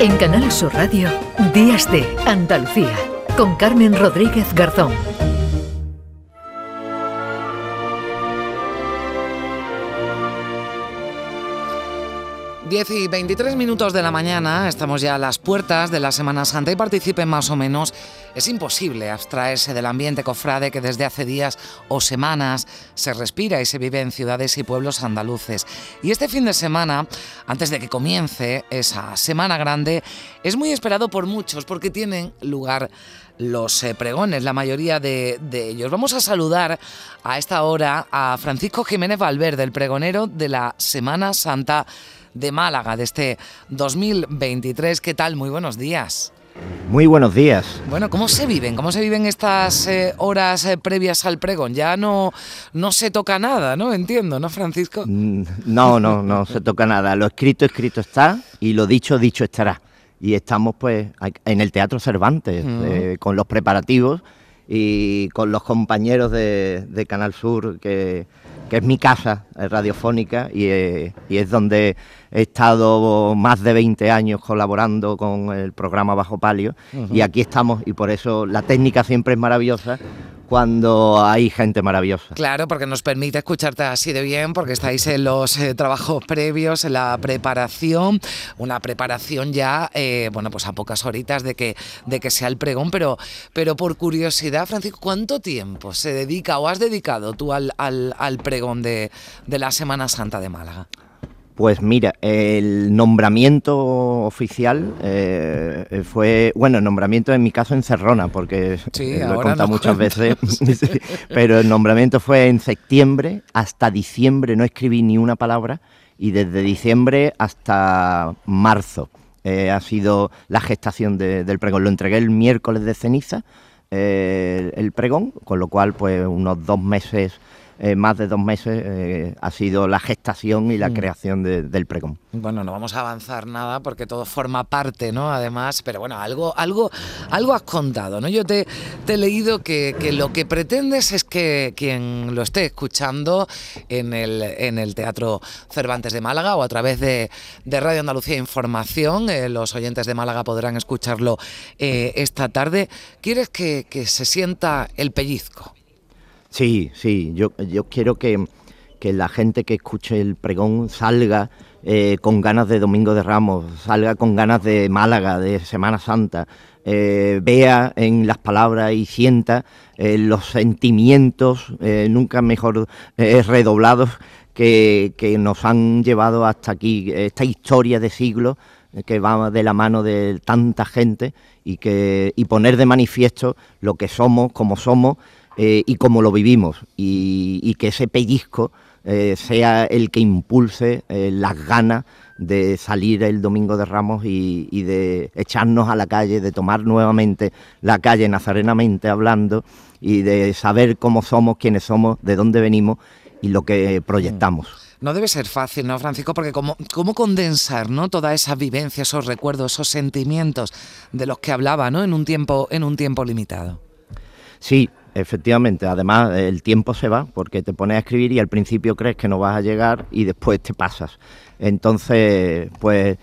En Canal Sur Radio, Días de Andalucía, con Carmen Rodríguez Garzón. 10 y 23 minutos de la mañana, estamos ya a las puertas de la Semana Santa y participen más o menos. Es imposible abstraerse del ambiente cofrade que desde hace días o semanas se respira y se vive en ciudades y pueblos andaluces. Y este fin de semana, antes de que comience esa Semana Grande, es muy esperado por muchos porque tienen lugar los eh, pregones, la mayoría de, de, ellos. Vamos a saludar a esta hora a Francisco Jiménez Valverde, el pregonero de la Semana Santa de Málaga de este 2023. ¿Qué tal? Muy buenos días. Muy buenos días. Bueno, ¿cómo se viven? ¿Cómo se viven estas eh, horas eh, previas al pregón? Ya no, no se toca nada, ¿no? Entiendo, ¿no, Francisco? Mm, no, no, no se toca nada. Lo escrito, escrito está y lo dicho, dicho estará. Y estamos pues en el Teatro Cervantes, mm. eh, con los preparativos y con los compañeros de, de Canal Sur que que es mi casa radiofónica y, y, es donde he estado más de 20 años colaborando con el programa Bajo Palio y aquí estamos y por eso la técnica siempre es maravillosa cuando hay gente maravillosa. Claro, porque nos permite escucharte así de bien, porque estáis en los eh, trabajos previos, en la preparación, una preparación ya, eh, bueno, pues a pocas horitas de que, de que sea el pregón, pero, pero por curiosidad, Francisco, ¿cuánto tiempo se dedica o has dedicado tú al, al, pregón de, de la Semana Santa de Málaga? Pues mira, el nombramiento oficial eh, fue, bueno, el nombramiento en mi caso en Cerrona, porque lo he contado muchas veces, pero el nombramiento fue en septiembre, hasta diciembre no escribí ni una palabra y desde diciembre hasta marzo eh, ha sido la gestación del pregón. Lo entregué el miércoles de ceniza, eh, el pregón, con lo cual pues unos dos meses eh, más de dos meses eh, ha sido la gestación y la mm. creación del pregón. Bueno, no vamos a avanzar nada porque todo forma parte, ¿no? Además, pero bueno, algo, algo, algo has contado, ¿no? Yo te, he leído que, lo que pretendes es que quien lo esté escuchando en el, en el Teatro Cervantes de Málaga o a través de, Radio Andalucía Información, eh, los oyentes de Málaga podrán escucharlo esta tarde, quieres que se sienta el pellizco. Sí, sí, yo, yo quiero que, la gente que escuche el pregón salga eh, con ganas de Domingo de Ramos, salga con ganas de Málaga, de Semana Santa, eh, vea en las palabras y sienta eh, los sentimientos, nunca mejor redoblados, que, que, nos han llevado hasta aquí, esta historia de siglos que va de la mano de tanta gente y, que, y poner de manifiesto lo que somos, como somos eh, y cómo lo vivimos y, que ese pellizco eh, sea el que impulse eh, las ganas de salir el domingo de Ramos y, de echarnos a la calle, de tomar nuevamente la calle nazarenamente hablando y de saber cómo somos, quiénes somos, de dónde venimos y lo que proyectamos. Mm. No debe ser fácil, ¿no, Francisco? Porque cómo, cómo condensar, ¿no? Toda esa vivencia, esos recuerdos, esos sentimientos de los que hablaba, ¿no? En un tiempo, en un tiempo limitado. Sí, Efectivamente, además el tiempo se va porque te pones a escribir y al principio crees que no vas a llegar y después te pasas. Entonces, pues,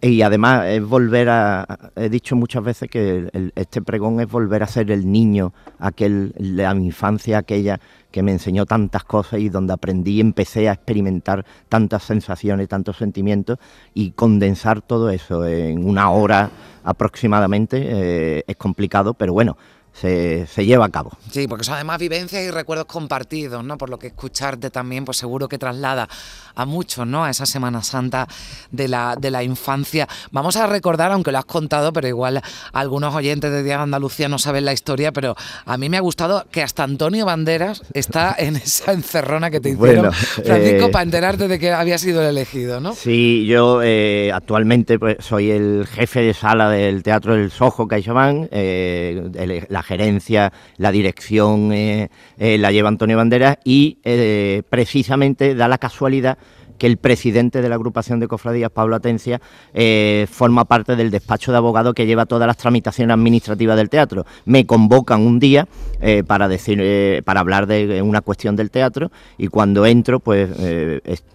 y además es volver a, he dicho muchas veces que este pregón es volver a ser el niño, aquel, la infancia aquella que me enseñó tantas cosas y donde aprendí y empecé a experimentar tantas sensaciones, tantos sentimientos y condensar todo eso en una hora aproximadamente eh, es complicado, pero bueno, se, lleva a cabo. Sí, porque son además vivencias y recuerdos compartidos, ¿no? Por lo que escucharte también, pues seguro que traslada a muchos, ¿no? A esa Semana Santa de la, de la infancia. Vamos a recordar, aunque lo has contado, pero igual algunos oyentes de Día Andalucía no saben la historia, pero a mí me ha gustado que hasta Antonio Banderas está en esa encerrona que te hicieron, Francisco, eh, para enterarte de que había sido el elegido, ¿no? Sí, yo eh, actualmente pues, soy el jefe de sala del Teatro del Sojo CaixaBank, eh, la gerencia, la dirección la lleva Antonio Banderas y precisamente da la casualidad que el presidente de la agrupación de cofradías, Pablo Atencia, eh, forma parte del despacho de abogado que lleva todas las tramitaciones administrativas del teatro. Me convocan un día eh, para decir, eh, para hablar de una cuestión del teatro y cuando entro, pues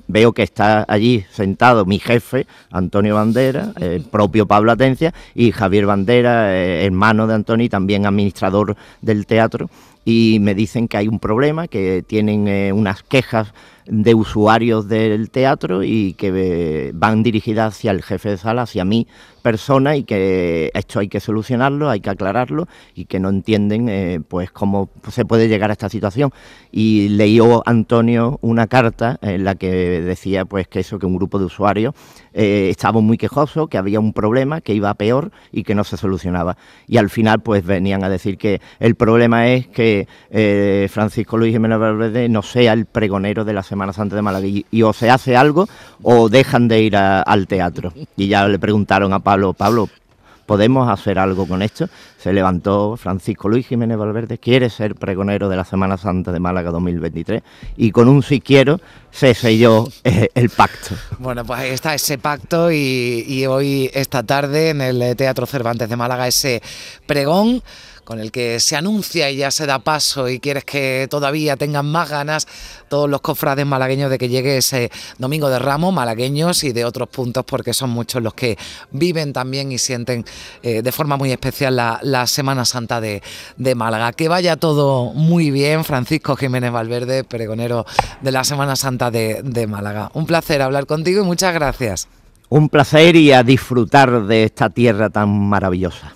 veo que está allí sentado mi jefe, Antonio Bandera, el propio Pablo Atencia y Javier Bandera, hermano de Antonio y también administrador del teatro y me dicen que hay un problema, que tienen eh, unas quejas de usuarios del teatro y que eh, van dirigidas hacia el jefe de sala, hacia mí persona y que esto hay que solucionarlo, hay que aclararlo y que no entienden eh, pues cómo se puede llegar a esta situación. Y leyó Antonio una carta en la que decía pues que eso, que un grupo de usuarios eh, estaba muy quejoso, que había un problema, que iba peor y que no se solucionaba. Y al final pues venían a decir que el problema es que eh, Francisco Luis Jiménez Valverde no sea el pregonero de la Semana Santa de Málaga y, o se hace algo o dejan de ir al teatro. Y ya le preguntaron a Pablo Pablo, ¿podemos hacer algo con esto? Se levantó Francisco Luis Jiménez Valverde, quiere ser pregonero de la Semana Santa de Málaga 2023 y con un si quiero se selló eh, el pacto. Bueno, pues ahí está ese pacto y, y hoy, esta tarde, en el Teatro Cervantes de Málaga, ese pregón con el que se anuncia y ya se da paso y quieres que todavía tengan más ganas todos los cofrades malagueños de que llegue ese domingo de Ramos, malagueños y de otros puntos, porque son muchos los que viven también y sienten eh, de forma muy especial la, Semana Santa de, Málaga. Que vaya todo muy bien, Francisco Jiménez Valverde, pregonero de la Semana Santa de, de Málaga. Un placer hablar contigo y muchas gracias. Un placer y a disfrutar de esta tierra tan maravillosa.